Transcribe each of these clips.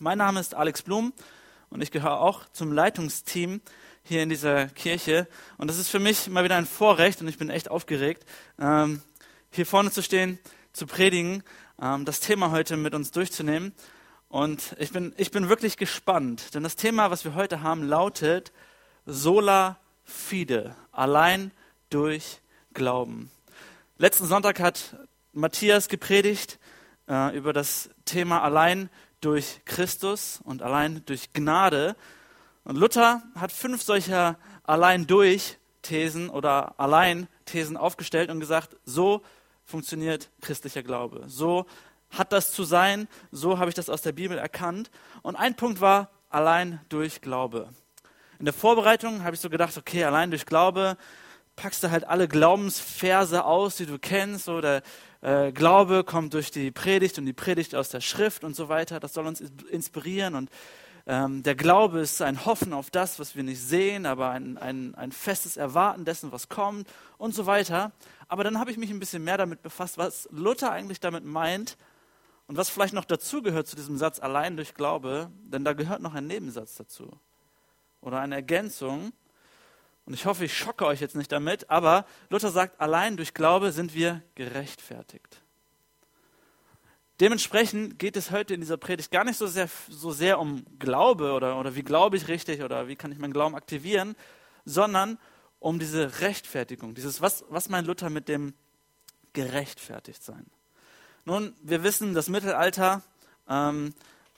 Mein Name ist Alex Blum und ich gehöre auch zum Leitungsteam hier in dieser Kirche. Und das ist für mich mal wieder ein Vorrecht und ich bin echt aufgeregt, ähm, hier vorne zu stehen, zu predigen, ähm, das Thema heute mit uns durchzunehmen. Und ich bin, ich bin wirklich gespannt, denn das Thema, was wir heute haben, lautet Sola Fide, allein durch Glauben. Letzten Sonntag hat Matthias gepredigt äh, über das Thema allein durch Christus und allein durch Gnade. Und Luther hat fünf solcher allein durch Thesen oder allein Thesen aufgestellt und gesagt, so funktioniert christlicher Glaube. So hat das zu sein, so habe ich das aus der Bibel erkannt. Und ein Punkt war allein durch Glaube. In der Vorbereitung habe ich so gedacht, okay, allein durch Glaube packst du halt alle Glaubensverse aus, die du kennst, so äh, Glaube kommt durch die Predigt und die Predigt aus der Schrift und so weiter. Das soll uns inspirieren und ähm, der Glaube ist ein Hoffen auf das, was wir nicht sehen, aber ein, ein, ein festes Erwarten dessen, was kommt und so weiter. Aber dann habe ich mich ein bisschen mehr damit befasst, was Luther eigentlich damit meint und was vielleicht noch dazugehört zu diesem Satz allein durch Glaube, denn da gehört noch ein Nebensatz dazu oder eine Ergänzung. Und ich hoffe, ich schocke euch jetzt nicht damit, aber Luther sagt, allein durch Glaube sind wir gerechtfertigt. Dementsprechend geht es heute in dieser Predigt gar nicht so sehr, so sehr um Glaube oder, oder wie glaube ich richtig oder wie kann ich meinen Glauben aktivieren, sondern um diese Rechtfertigung, dieses, was, was meint Luther mit dem gerechtfertigt sein? Nun, wir wissen, das Mittelalter ähm,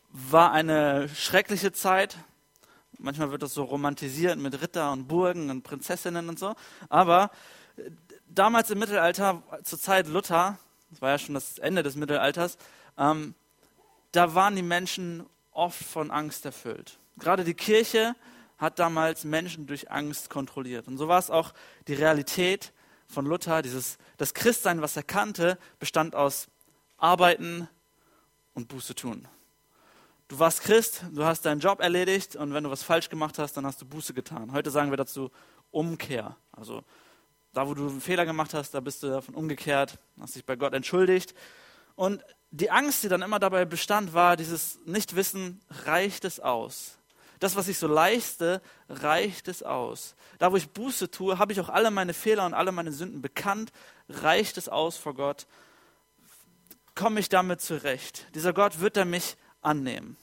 war eine schreckliche Zeit, Manchmal wird das so romantisiert mit Ritter und Burgen und Prinzessinnen und so. Aber äh, damals im Mittelalter, zur Zeit Luther, das war ja schon das Ende des Mittelalters, ähm, da waren die Menschen oft von Angst erfüllt. Gerade die Kirche hat damals Menschen durch Angst kontrolliert. Und so war es auch die Realität von Luther. Dieses, das Christsein, was er kannte, bestand aus Arbeiten und Buße tun. Du warst Christ, du hast deinen Job erledigt und wenn du was falsch gemacht hast, dann hast du Buße getan. Heute sagen wir dazu Umkehr. Also da, wo du einen Fehler gemacht hast, da bist du davon umgekehrt, hast dich bei Gott entschuldigt. Und die Angst, die dann immer dabei bestand, war dieses Nichtwissen, reicht es aus? Das, was ich so leiste, reicht es aus? Da, wo ich Buße tue, habe ich auch alle meine Fehler und alle meine Sünden bekannt, reicht es aus vor Gott? Komme ich damit zurecht? Dieser Gott wird er mich annehmen.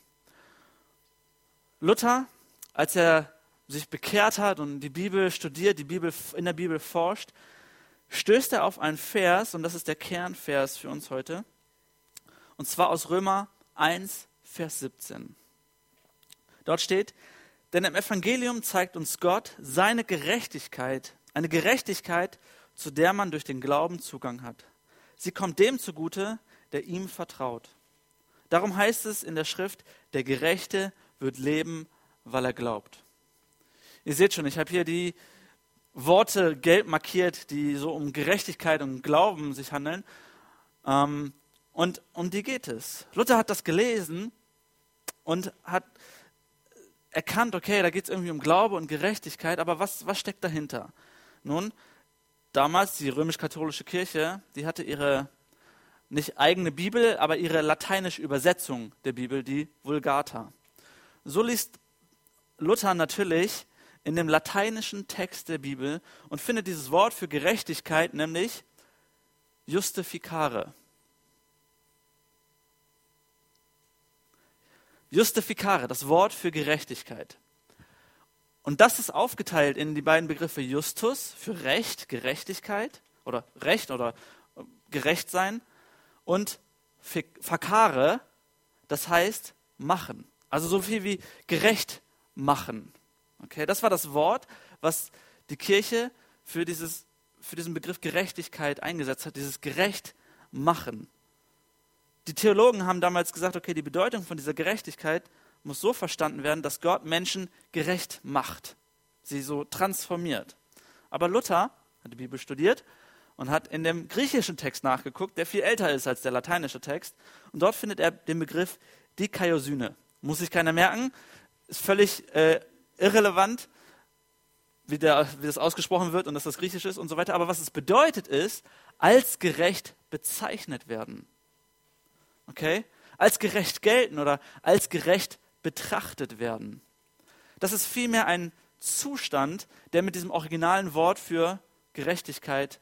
Luther, als er sich bekehrt hat und die Bibel studiert, die Bibel in der Bibel forscht, stößt er auf einen Vers, und das ist der Kernvers für uns heute, und zwar aus Römer 1, Vers 17. Dort steht, denn im Evangelium zeigt uns Gott seine Gerechtigkeit, eine Gerechtigkeit, zu der man durch den Glauben Zugang hat. Sie kommt dem zugute, der ihm vertraut. Darum heißt es in der Schrift, der Gerechte wird leben, weil er glaubt. Ihr seht schon, ich habe hier die Worte gelb markiert, die so um Gerechtigkeit und Glauben sich handeln. Ähm, und um die geht es. Luther hat das gelesen und hat erkannt, okay, da geht es irgendwie um Glaube und Gerechtigkeit, aber was, was steckt dahinter? Nun, damals die römisch-katholische Kirche, die hatte ihre nicht eigene Bibel, aber ihre lateinische Übersetzung der Bibel, die Vulgata. So liest Luther natürlich in dem lateinischen Text der Bibel und findet dieses Wort für Gerechtigkeit, nämlich justificare. Justificare, das Wort für Gerechtigkeit. Und das ist aufgeteilt in die beiden Begriffe Justus für Recht, Gerechtigkeit oder Recht oder gerecht sein und Fakare, das heißt machen. Also so viel wie gerecht machen. Okay, das war das Wort, was die Kirche für, dieses, für diesen Begriff Gerechtigkeit eingesetzt hat, dieses gerecht machen. Die Theologen haben damals gesagt, okay, die Bedeutung von dieser Gerechtigkeit muss so verstanden werden, dass Gott Menschen gerecht macht, sie so transformiert. Aber Luther hat die Bibel studiert und hat in dem griechischen Text nachgeguckt, der viel älter ist als der lateinische Text. Und dort findet er den Begriff Dikaiosyne. Muss sich keiner merken, ist völlig äh, irrelevant, wie, der, wie das ausgesprochen wird und dass das griechisch ist und so weiter. Aber was es bedeutet ist, als gerecht bezeichnet werden. Okay? als gerecht gelten oder als gerecht betrachtet werden. Das ist vielmehr ein Zustand, der mit diesem originalen Wort für Gerechtigkeit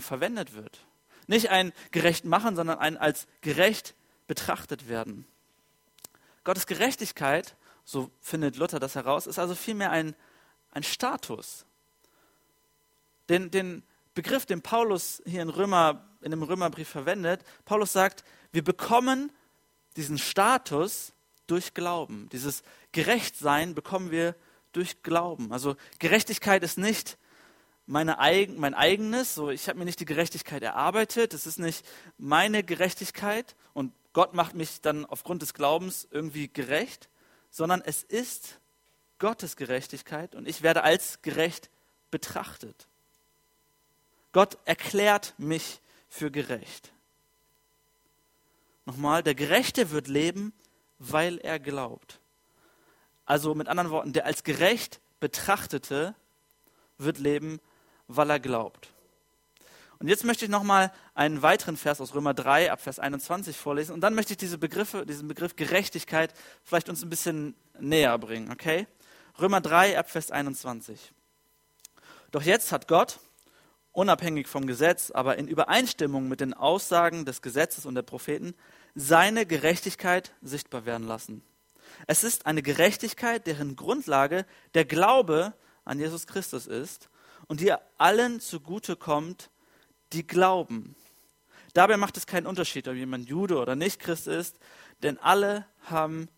verwendet wird. Nicht ein gerecht machen, sondern ein als gerecht betrachtet werden. Gottes Gerechtigkeit, so findet Luther das heraus, ist also vielmehr ein, ein Status. Den, den Begriff, den Paulus hier in, Römer, in dem Römerbrief verwendet, Paulus sagt, wir bekommen diesen Status durch Glauben. Dieses Gerechtsein bekommen wir durch Glauben. Also Gerechtigkeit ist nicht meine eigen, mein eigenes, so ich habe mir nicht die Gerechtigkeit erarbeitet, es ist nicht meine Gerechtigkeit und Gott macht mich dann aufgrund des Glaubens irgendwie gerecht, sondern es ist Gottes Gerechtigkeit und ich werde als gerecht betrachtet. Gott erklärt mich für gerecht. Nochmal, der Gerechte wird leben, weil er glaubt. Also mit anderen Worten, der als gerecht betrachtete wird leben, weil er glaubt. Und jetzt möchte ich nochmal einen weiteren Vers aus Römer 3 ab Vers 21 vorlesen und dann möchte ich diese Begriffe, diesen Begriff Gerechtigkeit vielleicht uns ein bisschen näher bringen, okay? Römer 3 ab Vers 21. Doch jetzt hat Gott, unabhängig vom Gesetz, aber in Übereinstimmung mit den Aussagen des Gesetzes und der Propheten, seine Gerechtigkeit sichtbar werden lassen. Es ist eine Gerechtigkeit, deren Grundlage der Glaube an Jesus Christus ist und die allen zugute kommt, die glauben. Dabei macht es keinen Unterschied, ob jemand Jude oder nicht Christ ist, denn alle haben,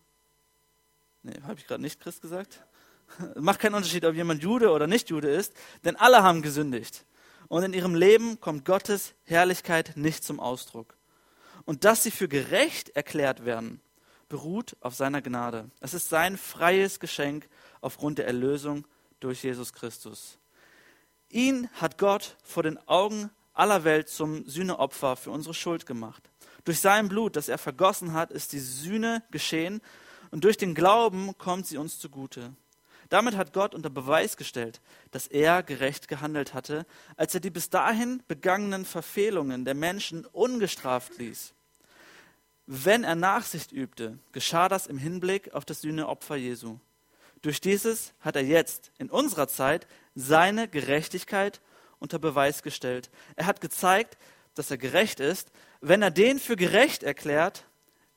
nee, habe ich gerade nicht Christ gesagt? macht keinen Unterschied, ob jemand Jude oder nicht Jude ist, denn alle haben gesündigt. Und in ihrem Leben kommt Gottes Herrlichkeit nicht zum Ausdruck. Und dass sie für gerecht erklärt werden, beruht auf seiner Gnade. Es ist sein freies Geschenk aufgrund der Erlösung durch Jesus Christus. Ihn hat Gott vor den Augen aller Welt zum Sühneopfer für unsere Schuld gemacht. Durch sein Blut, das er vergossen hat, ist die Sühne geschehen und durch den Glauben kommt sie uns zugute. Damit hat Gott unter Beweis gestellt, dass er gerecht gehandelt hatte, als er die bis dahin begangenen Verfehlungen der Menschen ungestraft ließ. Wenn er Nachsicht übte, geschah das im Hinblick auf das Sühneopfer Jesu. Durch dieses hat er jetzt in unserer Zeit seine Gerechtigkeit unter Beweis gestellt. Er hat gezeigt, dass er gerecht ist, wenn er den für gerecht erklärt,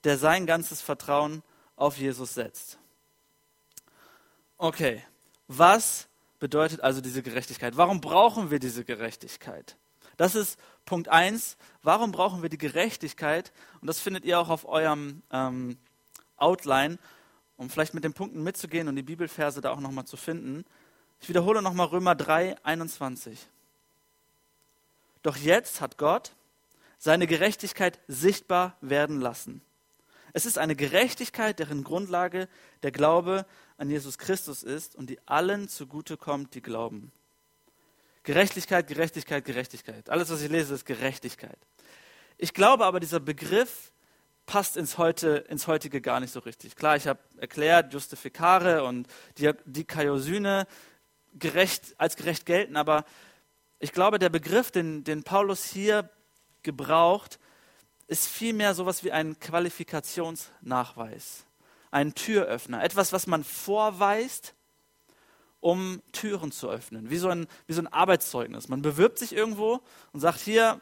der sein ganzes Vertrauen auf Jesus setzt. Okay, was bedeutet also diese Gerechtigkeit? Warum brauchen wir diese Gerechtigkeit? Das ist Punkt 1. Warum brauchen wir die Gerechtigkeit? Und das findet ihr auch auf eurem ähm, Outline, um vielleicht mit den Punkten mitzugehen und die Bibelverse da auch nochmal zu finden. Ich wiederhole nochmal Römer 3, 21. Doch jetzt hat Gott seine Gerechtigkeit sichtbar werden lassen. Es ist eine Gerechtigkeit, deren Grundlage der Glaube an Jesus Christus ist und die allen zugute kommt, die glauben. Gerechtigkeit, Gerechtigkeit, Gerechtigkeit. Alles, was ich lese, ist Gerechtigkeit. Ich glaube aber, dieser Begriff passt ins, heute, ins heutige gar nicht so richtig. Klar, ich habe erklärt, Justifikare und die, die Kaiosyne gerecht, als gerecht gelten, aber ich glaube, der Begriff, den, den Paulus hier gebraucht, ist vielmehr sowas wie ein Qualifikationsnachweis, ein Türöffner, etwas, was man vorweist, um Türen zu öffnen, wie so ein, wie so ein Arbeitszeugnis. Man bewirbt sich irgendwo und sagt, hier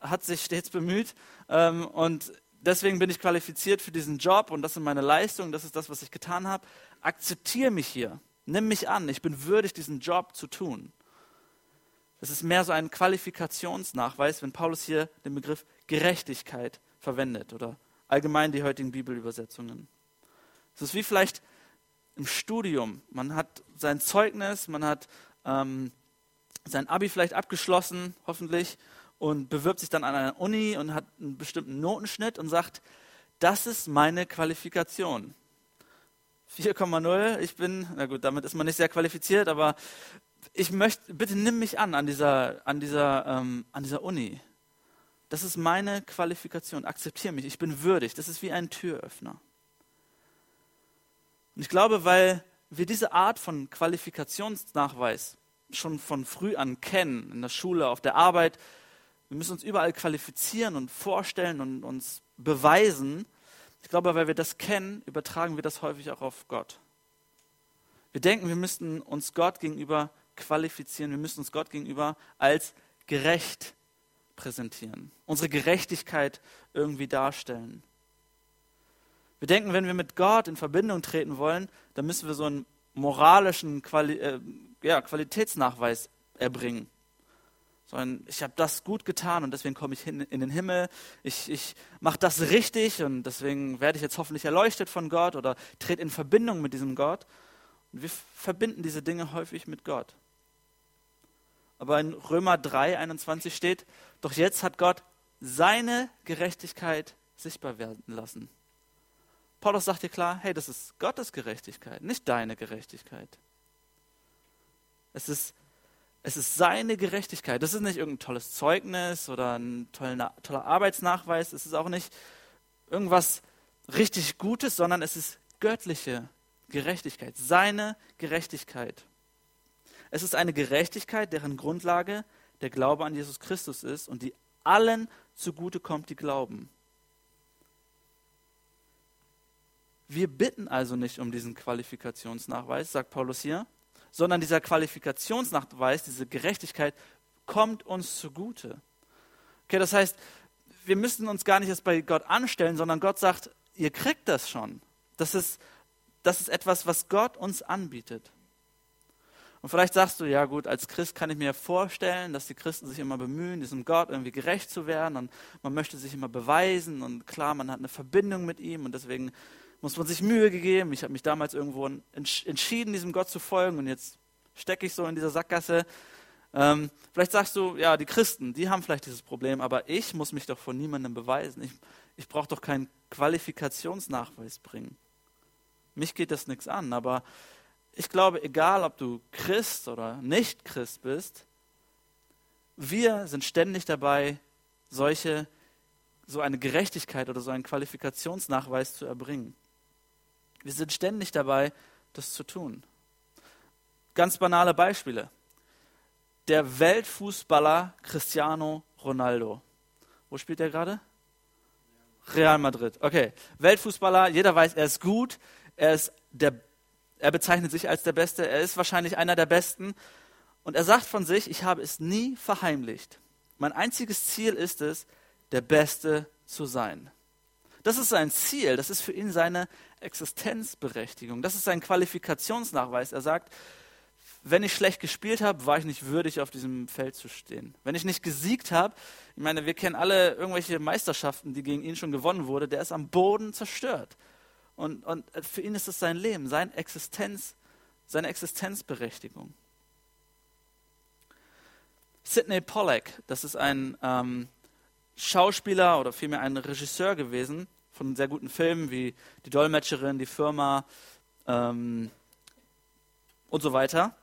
hat sich stets bemüht ähm, und deswegen bin ich qualifiziert für diesen Job und das sind meine Leistungen, das ist das, was ich getan habe. Akzeptiere mich hier, nimm mich an, ich bin würdig, diesen Job zu tun. Das ist mehr so ein Qualifikationsnachweis, wenn Paulus hier den Begriff Gerechtigkeit verwendet oder allgemein die heutigen Bibelübersetzungen. Es ist wie vielleicht im Studium. Man hat sein Zeugnis, man hat ähm, sein Abi vielleicht abgeschlossen, hoffentlich, und bewirbt sich dann an einer Uni und hat einen bestimmten Notenschnitt und sagt, das ist meine Qualifikation. 4,0, ich bin, na gut, damit ist man nicht sehr qualifiziert, aber ich möchte, bitte nimm mich an an dieser, an dieser, ähm, an dieser Uni. Das ist meine Qualifikation. Akzeptiere mich. Ich bin würdig. Das ist wie ein Türöffner. Und ich glaube, weil wir diese Art von Qualifikationsnachweis schon von früh an kennen, in der Schule, auf der Arbeit, wir müssen uns überall qualifizieren und vorstellen und uns beweisen, Ich glaube, weil wir das kennen, übertragen wir das häufig auch auf Gott. Wir denken, wir müssten uns Gott gegenüber qualifizieren, wir müssen uns Gott gegenüber als gerecht präsentieren, unsere Gerechtigkeit irgendwie darstellen. Wir denken, wenn wir mit Gott in Verbindung treten wollen, dann müssen wir so einen moralischen Quali äh, ja, Qualitätsnachweis erbringen. Sondern ich habe das gut getan und deswegen komme ich hin in den Himmel. Ich, ich mache das richtig und deswegen werde ich jetzt hoffentlich erleuchtet von Gott oder trete in Verbindung mit diesem Gott. Und wir verbinden diese Dinge häufig mit Gott. Aber in Römer 3, 21 steht, doch jetzt hat Gott seine Gerechtigkeit sichtbar werden lassen. Paulus sagt dir klar, hey, das ist Gottes Gerechtigkeit, nicht deine Gerechtigkeit. Es ist, es ist seine Gerechtigkeit. Das ist nicht irgendein tolles Zeugnis oder ein toller, toller Arbeitsnachweis. Es ist auch nicht irgendwas richtig Gutes, sondern es ist göttliche Gerechtigkeit, seine Gerechtigkeit. Es ist eine Gerechtigkeit, deren Grundlage der Glaube an Jesus Christus ist und die allen zugute kommt, die glauben. Wir bitten also nicht um diesen Qualifikationsnachweis, sagt Paulus hier, sondern dieser Qualifikationsnachweis, diese Gerechtigkeit kommt uns zugute. Okay, das heißt, wir müssen uns gar nicht erst bei Gott anstellen, sondern Gott sagt, ihr kriegt das schon. Das ist, das ist etwas, was Gott uns anbietet. Und vielleicht sagst du, ja gut, als Christ kann ich mir vorstellen, dass die Christen sich immer bemühen, diesem Gott irgendwie gerecht zu werden und man möchte sich immer beweisen und klar, man hat eine Verbindung mit ihm und deswegen muss man sich Mühe gegeben. Ich habe mich damals irgendwo entschieden, diesem Gott zu folgen und jetzt stecke ich so in dieser Sackgasse. Ähm, vielleicht sagst du, ja, die Christen, die haben vielleicht dieses Problem, aber ich muss mich doch von niemandem beweisen. Ich, ich brauche doch keinen Qualifikationsnachweis bringen. Mich geht das nichts an, aber ich glaube, egal ob du Christ oder nicht Christ bist, wir sind ständig dabei, solche, so eine Gerechtigkeit oder so einen Qualifikationsnachweis zu erbringen. Wir sind ständig dabei, das zu tun. Ganz banale Beispiele. Der Weltfußballer Cristiano Ronaldo. Wo spielt er gerade? Real Madrid. Okay. Weltfußballer, jeder weiß, er ist gut, er ist der er bezeichnet sich als der Beste, er ist wahrscheinlich einer der Besten. Und er sagt von sich, ich habe es nie verheimlicht. Mein einziges Ziel ist es, der Beste zu sein. Das ist sein Ziel, das ist für ihn seine Existenzberechtigung, das ist sein Qualifikationsnachweis. Er sagt, wenn ich schlecht gespielt habe, war ich nicht würdig, auf diesem Feld zu stehen. Wenn ich nicht gesiegt habe, ich meine, wir kennen alle irgendwelche Meisterschaften, die gegen ihn schon gewonnen wurden, der ist am Boden zerstört. Und, und für ihn ist es sein Leben, seine Existenz, seine Existenzberechtigung. Sidney Pollack, das ist ein ähm, Schauspieler oder vielmehr ein Regisseur gewesen, von sehr guten Filmen wie Die Dolmetscherin, Die Firma ähm, und so weiter.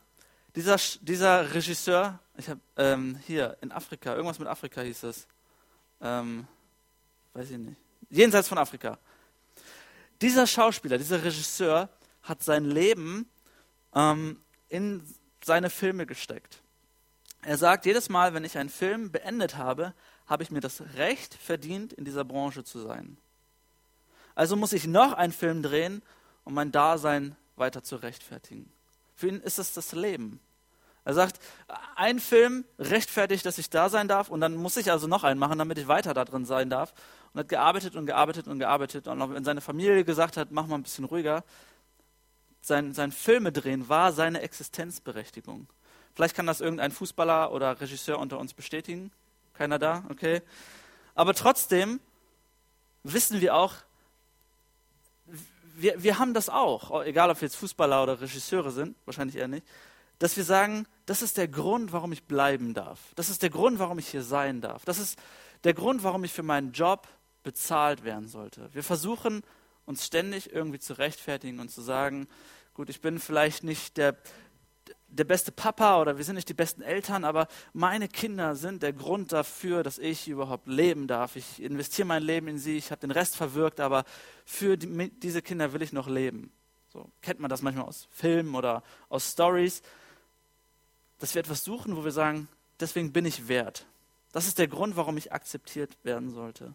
Dieser, dieser Regisseur, ich habe ähm, hier in Afrika, irgendwas mit Afrika hieß es, ähm, weiß ich nicht, jenseits von Afrika. Dieser Schauspieler, dieser Regisseur hat sein Leben ähm, in seine Filme gesteckt. Er sagt, jedes Mal, wenn ich einen Film beendet habe, habe ich mir das Recht verdient, in dieser Branche zu sein. Also muss ich noch einen Film drehen, um mein Dasein weiter zu rechtfertigen. Für ihn ist es das Leben. Er sagt, ein Film rechtfertigt, dass ich da sein darf und dann muss ich also noch einen machen, damit ich weiter da drin sein darf. Und hat gearbeitet und gearbeitet und gearbeitet. Und auch wenn seine Familie gesagt hat, mach mal ein bisschen ruhiger, sein, sein Filme drehen war seine Existenzberechtigung. Vielleicht kann das irgendein Fußballer oder Regisseur unter uns bestätigen. Keiner da? Okay. Aber trotzdem wissen wir auch, wir, wir haben das auch, egal ob wir jetzt Fußballer oder Regisseure sind, wahrscheinlich eher nicht, dass wir sagen, das ist der Grund, warum ich bleiben darf. Das ist der Grund, warum ich hier sein darf. Das ist der Grund, warum ich für meinen Job bezahlt werden sollte. Wir versuchen uns ständig irgendwie zu rechtfertigen und zu sagen, gut, ich bin vielleicht nicht der, der beste Papa oder wir sind nicht die besten Eltern, aber meine Kinder sind der Grund dafür, dass ich überhaupt leben darf. Ich investiere mein Leben in sie, ich habe den Rest verwirkt, aber für die, diese Kinder will ich noch leben. So kennt man das manchmal aus Filmen oder aus Stories, dass wir etwas suchen, wo wir sagen, deswegen bin ich wert. Das ist der Grund, warum ich akzeptiert werden sollte.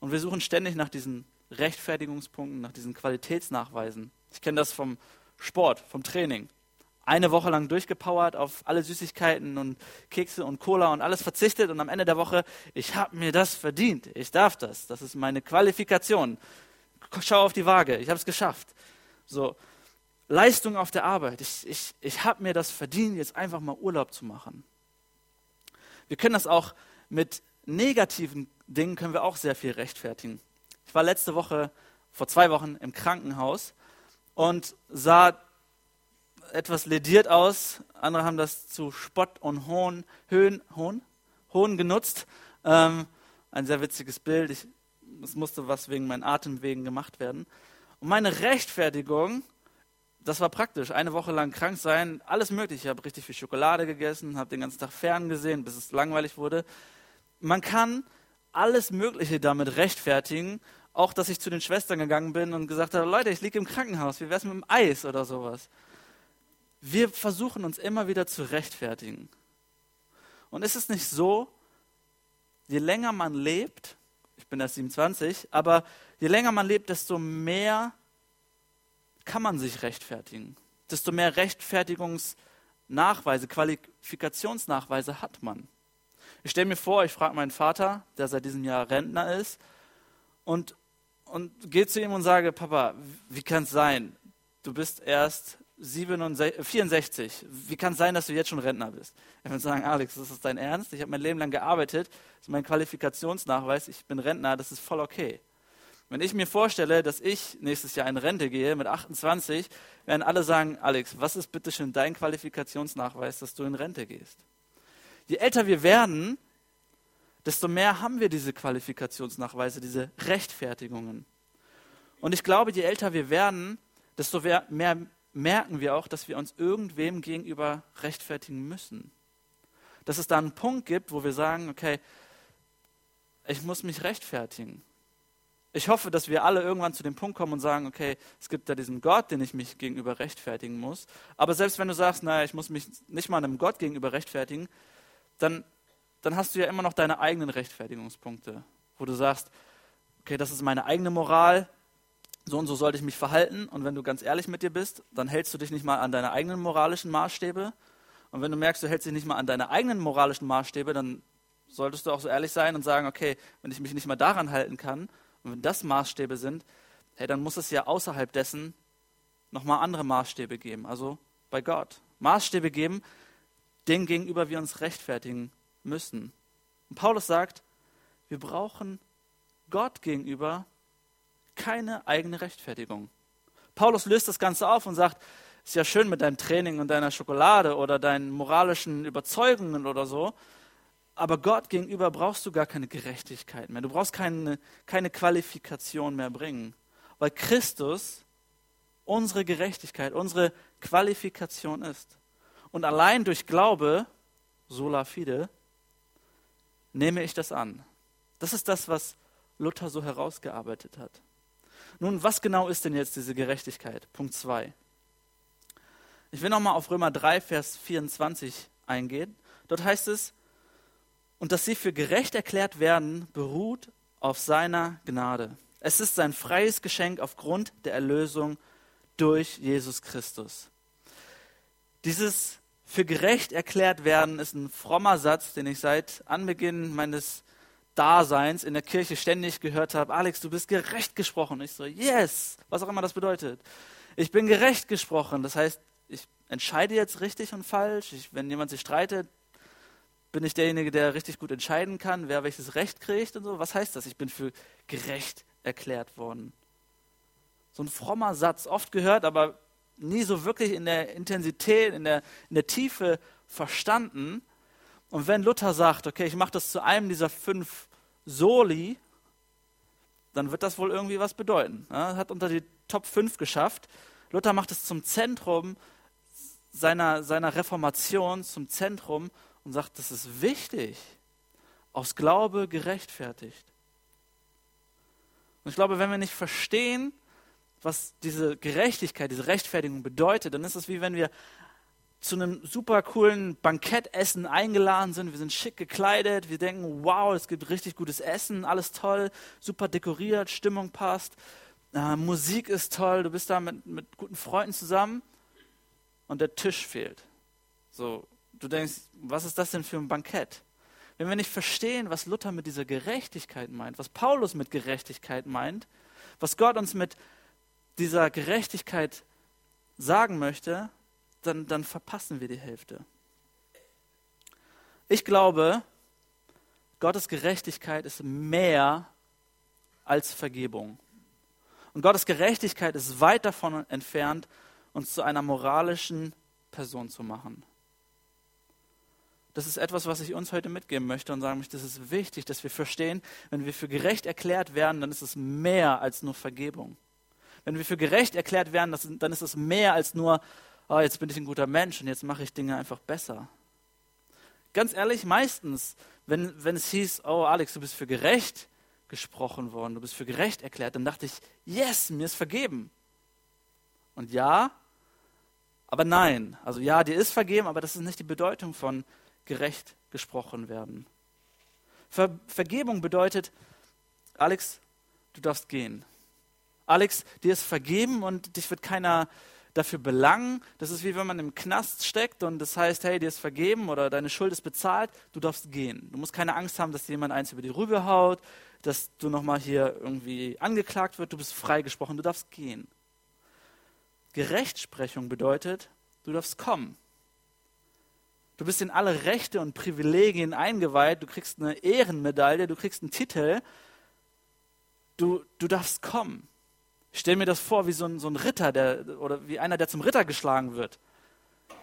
Und wir suchen ständig nach diesen Rechtfertigungspunkten, nach diesen Qualitätsnachweisen. Ich kenne das vom Sport, vom Training. Eine Woche lang durchgepowert auf alle Süßigkeiten und Kekse und Cola und alles verzichtet und am Ende der Woche, ich habe mir das verdient, ich darf das, das ist meine Qualifikation. Schau auf die Waage, ich habe es geschafft. So, Leistung auf der Arbeit, ich, ich, ich habe mir das verdient, jetzt einfach mal Urlaub zu machen. Wir können das auch mit negativen Dingen, können wir auch sehr viel rechtfertigen. Ich war letzte Woche, vor zwei Wochen im Krankenhaus und sah etwas lediert aus. Andere haben das zu Spott und Hohn, Höhen, Hohn, Hohn genutzt. Ähm, ein sehr witziges Bild. Ich, es musste was wegen meinen Atemwegen gemacht werden. Und meine Rechtfertigung, das war praktisch. Eine Woche lang krank sein, alles möglich. Ich habe richtig viel Schokolade gegessen, habe den ganzen Tag fern gesehen, bis es langweilig wurde. Man kann alles Mögliche damit rechtfertigen. Auch, dass ich zu den Schwestern gegangen bin und gesagt habe, Leute, ich liege im Krankenhaus, wie wäre es mit dem Eis oder sowas? Wir versuchen uns immer wieder zu rechtfertigen. Und ist es nicht so, je länger man lebt, ich bin erst 27, aber je länger man lebt, desto mehr kann man sich rechtfertigen. Desto mehr Rechtfertigungsnachweise, Qualifikationsnachweise hat man. Ich stelle mir vor, ich frage meinen Vater, der seit diesem Jahr Rentner ist, und, und gehe zu ihm und sage, Papa, wie kann es sein? Du bist erst 67, 64. Wie kann es sein, dass du jetzt schon Rentner bist? Er würde sagen, Alex, das ist dein Ernst? Ich habe mein Leben lang gearbeitet, das ist mein Qualifikationsnachweis, ich bin Rentner, das ist voll okay. Wenn ich mir vorstelle, dass ich nächstes Jahr in Rente gehe mit 28, werden alle sagen, Alex, was ist bitte schön dein Qualifikationsnachweis, dass du in Rente gehst? Je älter wir werden, desto mehr haben wir diese Qualifikationsnachweise, diese Rechtfertigungen. Und ich glaube, je älter wir werden, desto mehr merken wir auch, dass wir uns irgendwem gegenüber rechtfertigen müssen. Dass es da einen Punkt gibt, wo wir sagen, okay, ich muss mich rechtfertigen. Ich hoffe, dass wir alle irgendwann zu dem Punkt kommen und sagen, okay, es gibt da diesen Gott, den ich mich gegenüber rechtfertigen muss. Aber selbst wenn du sagst, naja, ich muss mich nicht mal einem Gott gegenüber rechtfertigen, dann, dann hast du ja immer noch deine eigenen Rechtfertigungspunkte, wo du sagst, okay, das ist meine eigene Moral, so und so sollte ich mich verhalten. Und wenn du ganz ehrlich mit dir bist, dann hältst du dich nicht mal an deine eigenen moralischen Maßstäbe. Und wenn du merkst, du hältst dich nicht mal an deine eigenen moralischen Maßstäbe, dann solltest du auch so ehrlich sein und sagen, okay, wenn ich mich nicht mal daran halten kann und wenn das Maßstäbe sind, hey, dann muss es ja außerhalb dessen nochmal andere Maßstäbe geben, also bei Gott. Maßstäbe geben, denen gegenüber wir uns rechtfertigen müssen. Und Paulus sagt, wir brauchen Gott gegenüber keine eigene Rechtfertigung. Paulus löst das Ganze auf und sagt, ist ja schön mit deinem Training und deiner Schokolade oder deinen moralischen Überzeugungen oder so, aber Gott gegenüber brauchst du gar keine Gerechtigkeit mehr. Du brauchst keine, keine Qualifikation mehr bringen, weil Christus unsere Gerechtigkeit, unsere Qualifikation ist. Und allein durch Glaube, sola fide, nehme ich das an. Das ist das, was Luther so herausgearbeitet hat. Nun, was genau ist denn jetzt diese Gerechtigkeit? Punkt 2. Ich will nochmal auf Römer 3, Vers 24 eingehen. Dort heißt es, und dass sie für gerecht erklärt werden, beruht auf seiner Gnade. Es ist sein freies Geschenk aufgrund der Erlösung durch Jesus Christus. Dieses für gerecht erklärt werden ist ein frommer Satz, den ich seit Anbeginn meines Daseins in der Kirche ständig gehört habe, Alex, du bist gerecht gesprochen. Ich so, yes, was auch immer das bedeutet. Ich bin gerecht gesprochen. Das heißt, ich entscheide jetzt richtig und falsch. Ich, wenn jemand sich streitet, bin ich derjenige, der richtig gut entscheiden kann, wer welches Recht kriegt und so. Was heißt das? Ich bin für gerecht erklärt worden. So ein frommer Satz, oft gehört, aber nie so wirklich in der Intensität, in der, in der Tiefe verstanden. Und wenn Luther sagt, okay, ich mache das zu einem dieser fünf Soli, dann wird das wohl irgendwie was bedeuten. Ja, hat unter die Top 5 geschafft. Luther macht es zum Zentrum seiner, seiner Reformation, zum Zentrum und sagt, das ist wichtig, aus Glaube gerechtfertigt. Und ich glaube, wenn wir nicht verstehen, was diese Gerechtigkeit, diese Rechtfertigung bedeutet, dann ist es wie wenn wir zu einem super coolen Bankettessen eingeladen sind. Wir sind schick gekleidet. Wir denken, wow, es gibt richtig gutes Essen, alles toll, super dekoriert, Stimmung passt, äh, Musik ist toll. Du bist da mit, mit guten Freunden zusammen und der Tisch fehlt. So, du denkst, was ist das denn für ein Bankett? Wenn wir nicht verstehen, was Luther mit dieser Gerechtigkeit meint, was Paulus mit Gerechtigkeit meint, was Gott uns mit dieser Gerechtigkeit sagen möchte, dann, dann verpassen wir die Hälfte. Ich glaube, Gottes Gerechtigkeit ist mehr als Vergebung. Und Gottes Gerechtigkeit ist weit davon entfernt, uns zu einer moralischen Person zu machen. Das ist etwas, was ich uns heute mitgeben möchte und sagen möchte, es ist wichtig, dass wir verstehen, wenn wir für gerecht erklärt werden, dann ist es mehr als nur Vergebung. Wenn wir für gerecht erklärt werden, dann ist es mehr als nur, oh, jetzt bin ich ein guter Mensch und jetzt mache ich Dinge einfach besser. Ganz ehrlich, meistens, wenn, wenn es hieß, oh Alex, du bist für gerecht gesprochen worden, du bist für gerecht erklärt, dann dachte ich, yes, mir ist vergeben. Und ja, aber nein. Also ja, dir ist vergeben, aber das ist nicht die Bedeutung von gerecht gesprochen werden. Ver Vergebung bedeutet, Alex, du darfst gehen. Alex, dir ist vergeben und dich wird keiner dafür belangen. Das ist wie wenn man im Knast steckt und das heißt, hey, dir ist vergeben oder deine Schuld ist bezahlt, du darfst gehen. Du musst keine Angst haben, dass jemand eins über die Rübe haut, dass du nochmal hier irgendwie angeklagt wird, du bist freigesprochen, du darfst gehen. Gerechtsprechung bedeutet, du darfst kommen. Du bist in alle Rechte und Privilegien eingeweiht, du kriegst eine Ehrenmedaille, du kriegst einen Titel, du, du darfst kommen. Ich stelle mir das vor wie so ein, so ein Ritter der, oder wie einer, der zum Ritter geschlagen wird.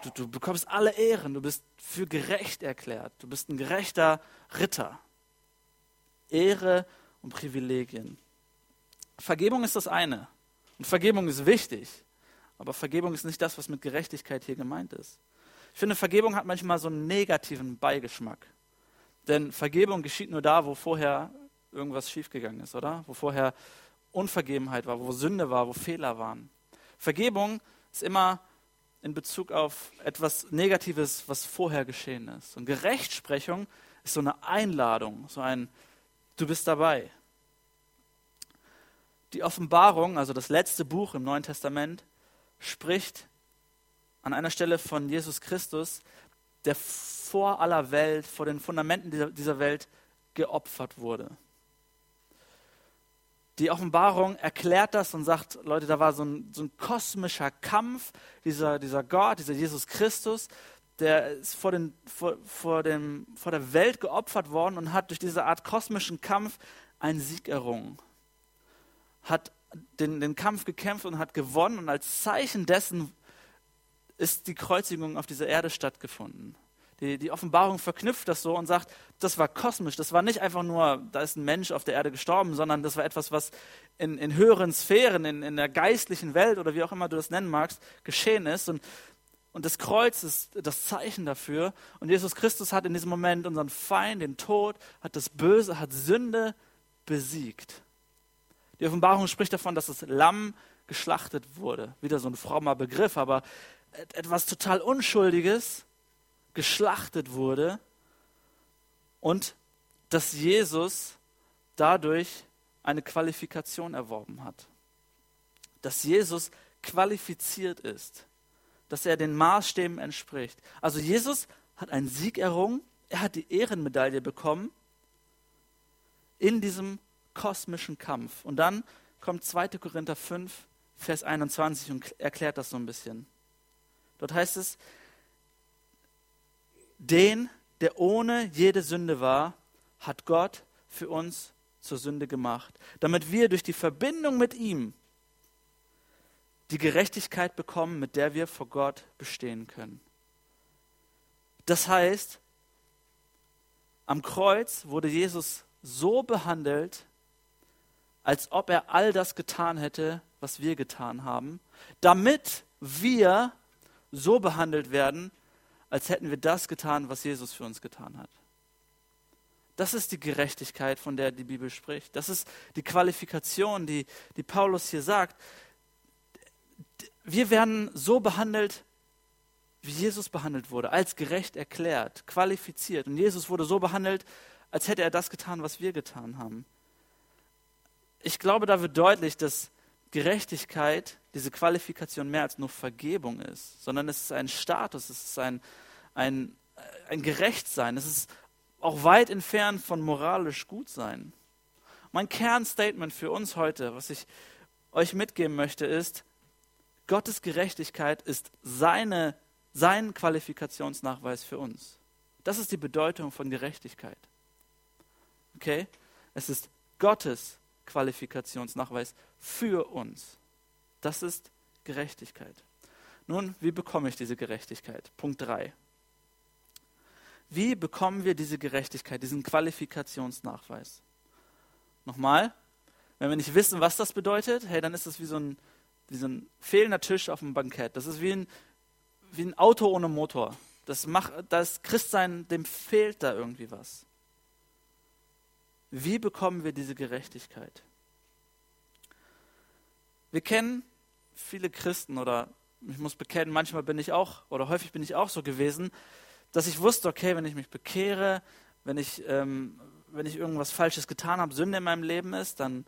Du, du bekommst alle Ehren, du bist für gerecht erklärt, du bist ein gerechter Ritter. Ehre und Privilegien. Vergebung ist das eine. Und Vergebung ist wichtig. Aber Vergebung ist nicht das, was mit Gerechtigkeit hier gemeint ist. Ich finde, Vergebung hat manchmal so einen negativen Beigeschmack. Denn Vergebung geschieht nur da, wo vorher irgendwas schiefgegangen ist, oder? Wo vorher Unvergebenheit war, wo Sünde war, wo Fehler waren. Vergebung ist immer in Bezug auf etwas Negatives, was vorher geschehen ist. Und Gerechtsprechung ist so eine Einladung, so ein Du bist dabei. Die Offenbarung, also das letzte Buch im Neuen Testament, spricht an einer Stelle von Jesus Christus, der vor aller Welt, vor den Fundamenten dieser, Welt geopfert wurde die Offenbarung erklärt das und sagt, Leute, da war so ein, so ein kosmischer Kampf, dieser, dieser Gott, dieser Jesus Christus, der ist vor, den, vor, vor, dem, vor der Welt geopfert worden und hat durch diese Art kosmischen Kampf einen Sieg errungen. Hat den, den Kampf gekämpft und hat gewonnen und als Zeichen dessen ist die Kreuzigung auf dieser Erde stattgefunden. Die, die Offenbarung verknüpft das so und sagt, das war kosmisch, das war nicht einfach nur, da ist ein Mensch auf der Erde gestorben, sondern das war etwas, was in, in höheren Sphären, in, in der geistlichen Welt oder wie auch immer du das nennen magst, geschehen ist. Und, und das Kreuz ist das Zeichen dafür. Und Jesus Christus hat in diesem Moment unseren Feind, den Tod, hat das Böse, hat Sünde besiegt. Die Offenbarung spricht davon, dass das Lamm geschlachtet wurde. Wieder so ein frommer Begriff, aber etwas total Unschuldiges, geschlachtet wurde und dass Jesus dadurch eine Qualifikation erworben hat. Dass Jesus qualifiziert ist, dass er den Maßstäben entspricht. Also Jesus hat einen Sieg errungen, er hat die Ehrenmedaille bekommen in diesem kosmischen Kampf. Und dann kommt 2. Korinther 5, Vers 21 und erklärt das so ein bisschen. Dort heißt es, den, der ohne jede Sünde war, hat Gott für uns zur Sünde gemacht, damit wir durch die Verbindung mit ihm die Gerechtigkeit bekommen, mit der wir vor Gott bestehen können. Das heißt, am Kreuz wurde Jesus so behandelt, als ob er all das getan hätte, was wir getan haben, damit wir so behandelt werden, als hätten wir das getan, was Jesus für uns getan hat. Das ist die Gerechtigkeit, von der die Bibel spricht. Das ist die Qualifikation, die, die Paulus hier sagt. Wir werden so behandelt, wie Jesus behandelt wurde, als gerecht erklärt, qualifiziert. Und Jesus wurde so behandelt, als hätte er das getan, was wir getan haben. Ich glaube, da wird deutlich, dass Gerechtigkeit, diese Qualifikation mehr als nur Vergebung ist, sondern es ist ein Status, es ist ein, ein, ein Gerechtsein, es ist auch weit entfernt von moralisch Gutsein. Mein Kernstatement für uns heute, was ich euch mitgeben möchte, ist, Gottes Gerechtigkeit ist seine, sein Qualifikationsnachweis für uns. Das ist die Bedeutung von Gerechtigkeit. Okay? Es ist Gottes Qualifikationsnachweis für uns. Das ist Gerechtigkeit. Nun, wie bekomme ich diese Gerechtigkeit? Punkt 3. Wie bekommen wir diese Gerechtigkeit, diesen Qualifikationsnachweis? Nochmal, wenn wir nicht wissen, was das bedeutet, hey, dann ist das wie so ein, wie so ein fehlender Tisch auf dem Bankett. Das ist wie ein, wie ein Auto ohne Motor. Das, macht, das Christsein, dem fehlt da irgendwie was. Wie bekommen wir diese Gerechtigkeit? Wir kennen viele Christen oder ich muss bekennen, manchmal bin ich auch oder häufig bin ich auch so gewesen, dass ich wusste, okay, wenn ich mich bekehre, wenn ich, ähm, wenn ich irgendwas Falsches getan habe, Sünde in meinem Leben ist, dann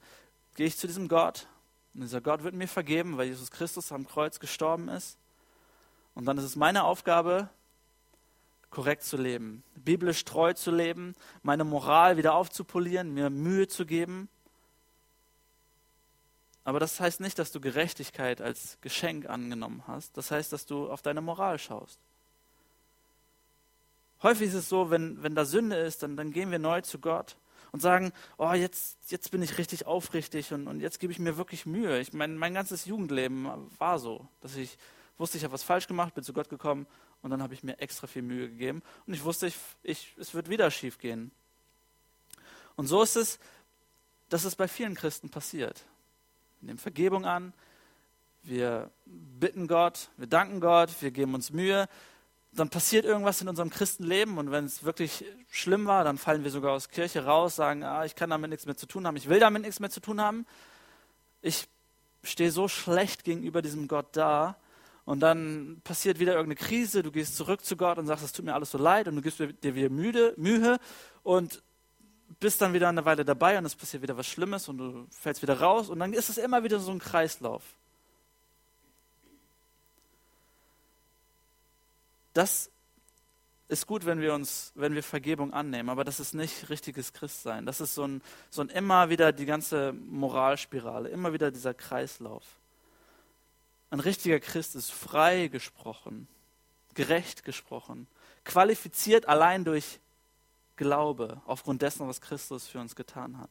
gehe ich zu diesem Gott und dieser Gott wird mir vergeben, weil Jesus Christus am Kreuz gestorben ist. Und dann ist es meine Aufgabe, korrekt zu leben, biblisch treu zu leben, meine Moral wieder aufzupolieren, mir Mühe zu geben. Aber das heißt nicht, dass du Gerechtigkeit als Geschenk angenommen hast. Das heißt, dass du auf deine Moral schaust. Häufig ist es so, wenn, wenn da Sünde ist, dann, dann gehen wir neu zu Gott und sagen, oh, jetzt, jetzt bin ich richtig aufrichtig und, und jetzt gebe ich mir wirklich Mühe. Ich mein, mein ganzes Jugendleben war so, dass ich wusste, ich habe was falsch gemacht, bin zu Gott gekommen und dann habe ich mir extra viel Mühe gegeben und ich wusste, ich, ich, es wird wieder schief gehen. Und so ist es, dass es bei vielen Christen passiert. Wir nehmen Vergebung an, wir bitten Gott, wir danken Gott, wir geben uns Mühe, dann passiert irgendwas in unserem Christenleben und wenn es wirklich schlimm war, dann fallen wir sogar aus Kirche raus, sagen, ah, ich kann damit nichts mehr zu tun haben, ich will damit nichts mehr zu tun haben. Ich stehe so schlecht gegenüber diesem Gott da und dann passiert wieder irgendeine Krise, du gehst zurück zu Gott und sagst, es tut mir alles so leid und du gibst dir wieder müde, Mühe und bist dann wieder eine Weile dabei und es passiert wieder was Schlimmes und du fällst wieder raus und dann ist es immer wieder so ein Kreislauf. Das ist gut, wenn wir uns, wenn wir Vergebung annehmen, aber das ist nicht richtiges Christsein. Das ist so ein, so ein immer wieder die ganze Moralspirale, immer wieder dieser Kreislauf. Ein richtiger Christ ist frei gesprochen, gerecht gesprochen, qualifiziert allein durch Glaube, aufgrund dessen, was Christus für uns getan hat.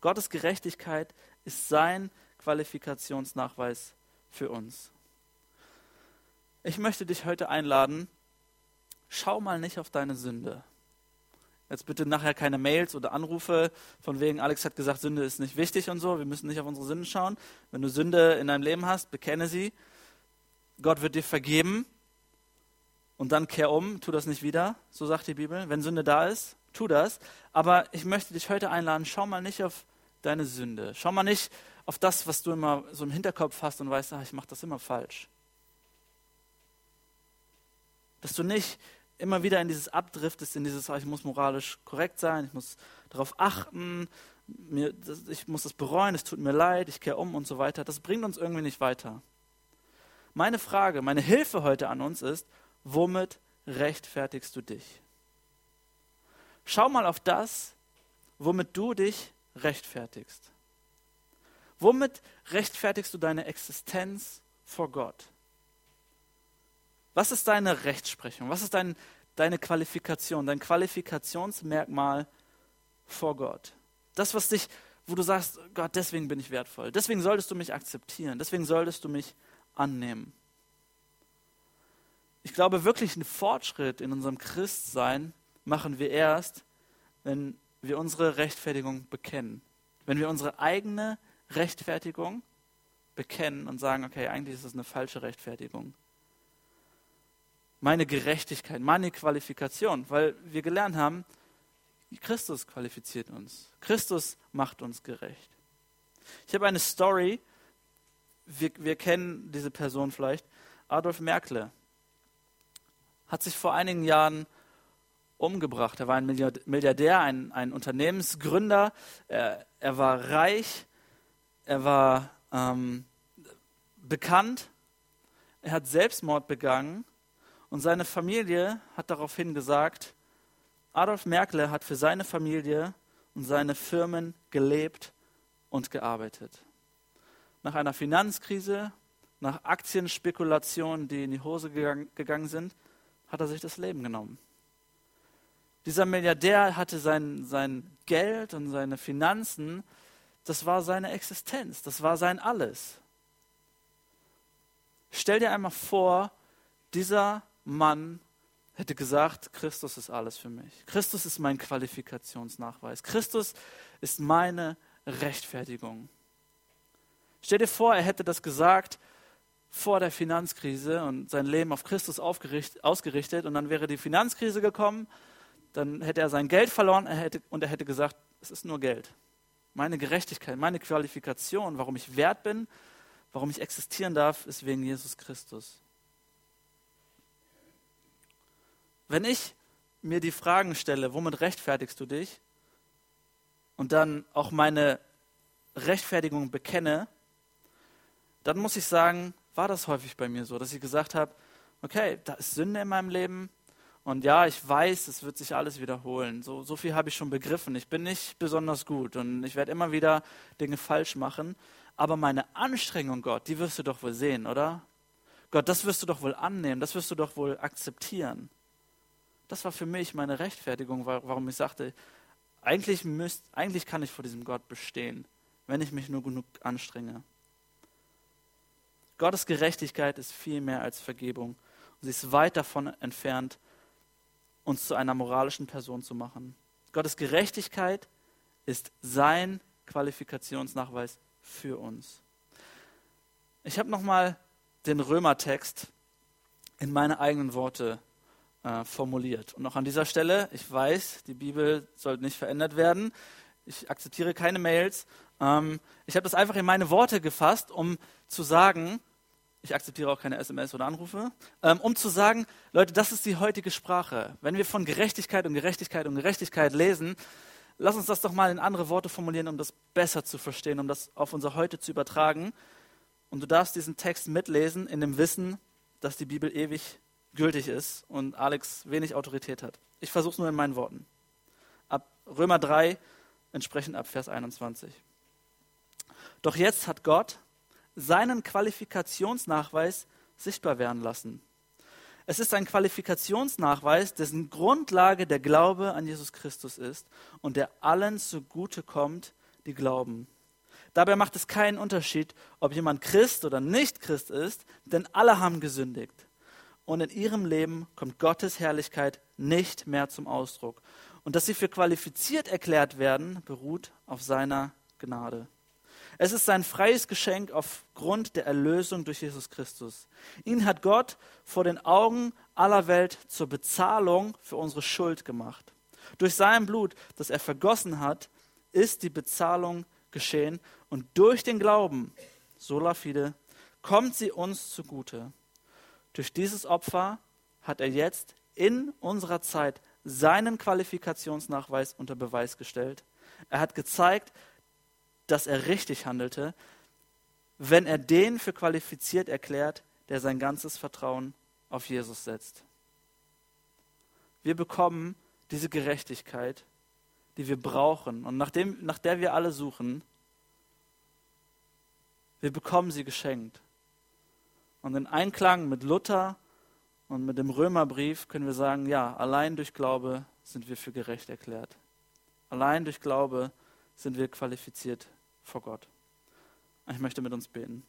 Gottes Gerechtigkeit ist sein Qualifikationsnachweis für uns. Ich möchte dich heute einladen, schau mal nicht auf deine Sünde. Jetzt bitte nachher keine Mails oder Anrufe von wegen, Alex hat gesagt, Sünde ist nicht wichtig und so. Wir müssen nicht auf unsere Sünde schauen. Wenn du Sünde in deinem Leben hast, bekenne sie. Gott wird dir vergeben. Und dann kehr um, tu das nicht wieder, so sagt die Bibel. Wenn Sünde da ist, tu das. Aber ich möchte dich heute einladen, schau mal nicht auf deine Sünde. Schau mal nicht auf das, was du immer so im Hinterkopf hast und weißt, ach, ich mache das immer falsch. Dass du nicht immer wieder in dieses abdriftest, in dieses, ich muss moralisch korrekt sein, ich muss darauf achten, mir, ich muss das bereuen, es tut mir leid, ich kehre um und so weiter. Das bringt uns irgendwie nicht weiter. Meine Frage, meine Hilfe heute an uns ist, womit rechtfertigst du dich? Schau mal auf das, womit du dich rechtfertigst. Womit rechtfertigst du deine Existenz vor Gott? Was ist deine Rechtsprechung? Was ist dein, deine Qualifikation, dein Qualifikationsmerkmal vor Gott? Das, was dich, wo du sagst, Gott, deswegen bin ich wertvoll. Deswegen solltest du mich akzeptieren. Deswegen solltest du mich annehmen. Ich glaube, wirklich einen Fortschritt in unserem Christsein machen wir erst, wenn wir unsere Rechtfertigung bekennen. Wenn wir unsere eigene Rechtfertigung bekennen und sagen, okay, eigentlich ist das eine falsche Rechtfertigung meine Gerechtigkeit, meine Qualifikation, weil wir gelernt haben, Christus qualifiziert uns. Christus macht uns gerecht. Ich habe eine Story, wir, wir kennen diese Person vielleicht, Adolf Merkle. hat sich vor einigen Jahren umgebracht. Er war ein Milliardär, ein, ein Unternehmensgründer. Er, er, war reich, er war ähm, bekannt, er hat Selbstmord begangen und seine Familie hat daraufhin gesagt, Adolf Merkel hat für seine Familie und seine Firmen gelebt und gearbeitet. Nach einer Finanzkrise, nach Aktienspekulationen, die in die Hose gegangen, sind, hat er sich das Leben genommen. Dieser Milliardär hatte sein, sein Geld und seine Finanzen, das war seine Existenz, das war sein Alles. Stell dir einmal vor, dieser Mann hätte gesagt, Christus ist alles für mich. Christus ist mein Qualifikationsnachweis. Christus ist meine Rechtfertigung. Stell dir vor, er hätte das gesagt vor der Finanzkrise und sein Leben auf Christus ausgerichtet und dann wäre die Finanzkrise gekommen, dann hätte er sein Geld verloren er hätte, und er hätte gesagt, es ist nur Geld. Meine Gerechtigkeit, meine Qualifikation, warum ich wert bin, warum ich existieren darf, ist wegen Jesus Christus. Wenn ich mir die Fragen stelle, womit rechtfertigst du dich, und dann auch meine Rechtfertigung bekenne, dann muss ich sagen, war das häufig bei mir so, dass ich gesagt habe, okay, da ist Sünde in meinem Leben und ja, ich weiß, es wird sich alles wiederholen. So, so viel habe ich schon begriffen. Ich bin nicht besonders gut und ich werde immer wieder Dinge falsch machen. Aber meine Anstrengung, Gott, die wirst du doch wohl sehen, oder? Gott, das wirst du doch wohl annehmen, das wirst du doch wohl akzeptieren. Das war für mich meine Rechtfertigung, warum ich sagte, eigentlich, müsst, eigentlich kann ich vor diesem Gott bestehen, wenn ich mich nur genug anstrenge. Gottes Gerechtigkeit ist viel mehr als Vergebung. Und sie ist weit davon entfernt, uns zu einer moralischen Person zu machen. Gottes Gerechtigkeit ist sein Qualifikationsnachweis für uns. Ich habe nochmal den Römertext in meine eigenen Worte äh, formuliert. Und auch an dieser Stelle, ich weiß, die Bibel sollte nicht verändert werden. Ich akzeptiere keine Mails. Ähm, ich habe das einfach in meine Worte gefasst, um zu sagen, ich akzeptiere auch keine SMS oder Anrufe, ähm, um zu sagen, Leute, das ist die heutige Sprache. Wenn wir von Gerechtigkeit und Gerechtigkeit und Gerechtigkeit lesen, lass uns das doch mal in andere Worte formulieren, um das besser zu verstehen, um das auf unser Heute zu übertragen. Und du darfst diesen Text mitlesen in dem Wissen, dass die Bibel ewig gültig ist und Alex wenig Autorität hat. Ich versuche es nur in meinen Worten. Ab Römer 3, entsprechend ab Vers 21. Doch jetzt hat Gott seinen Qualifikationsnachweis sichtbar werden lassen. Es ist ein Qualifikationsnachweis, dessen Grundlage der Glaube an Jesus Christus ist und der allen zugute kommt, die glauben. Dabei macht es keinen Unterschied, ob jemand Christ oder nicht Christ ist, denn alle haben gesündigt und in ihrem Leben kommt Gottes Herrlichkeit nicht mehr zum Ausdruck. Und dass sie für qualifiziert erklärt werden, beruht auf seiner Gnade. Es ist sein freies Geschenk aufgrund der Erlösung durch Jesus Christus. Ihn hat Gott vor den Augen aller Welt zur Bezahlung für unsere Schuld gemacht. Durch sein Blut, das er vergossen hat, ist die Bezahlung geschehen und durch den Glauben, sola fide, kommt sie uns zugute. Durch dieses Opfer hat er jetzt in unserer Zeit seinen Qualifikationsnachweis unter Beweis gestellt. Er hat gezeigt, dass er richtig handelte, wenn er den für qualifiziert erklärt, der sein ganzes Vertrauen auf Jesus setzt. Wir bekommen diese Gerechtigkeit, die wir brauchen und nach, dem, nach der wir alle suchen. Wir bekommen sie geschenkt. Und in Einklang mit Luther und mit dem Römerbrief können wir sagen, ja, allein durch Glaube sind wir für gerecht erklärt. Allein durch Glaube sind wir qualifiziert vor Gott. Ich möchte mit uns beten.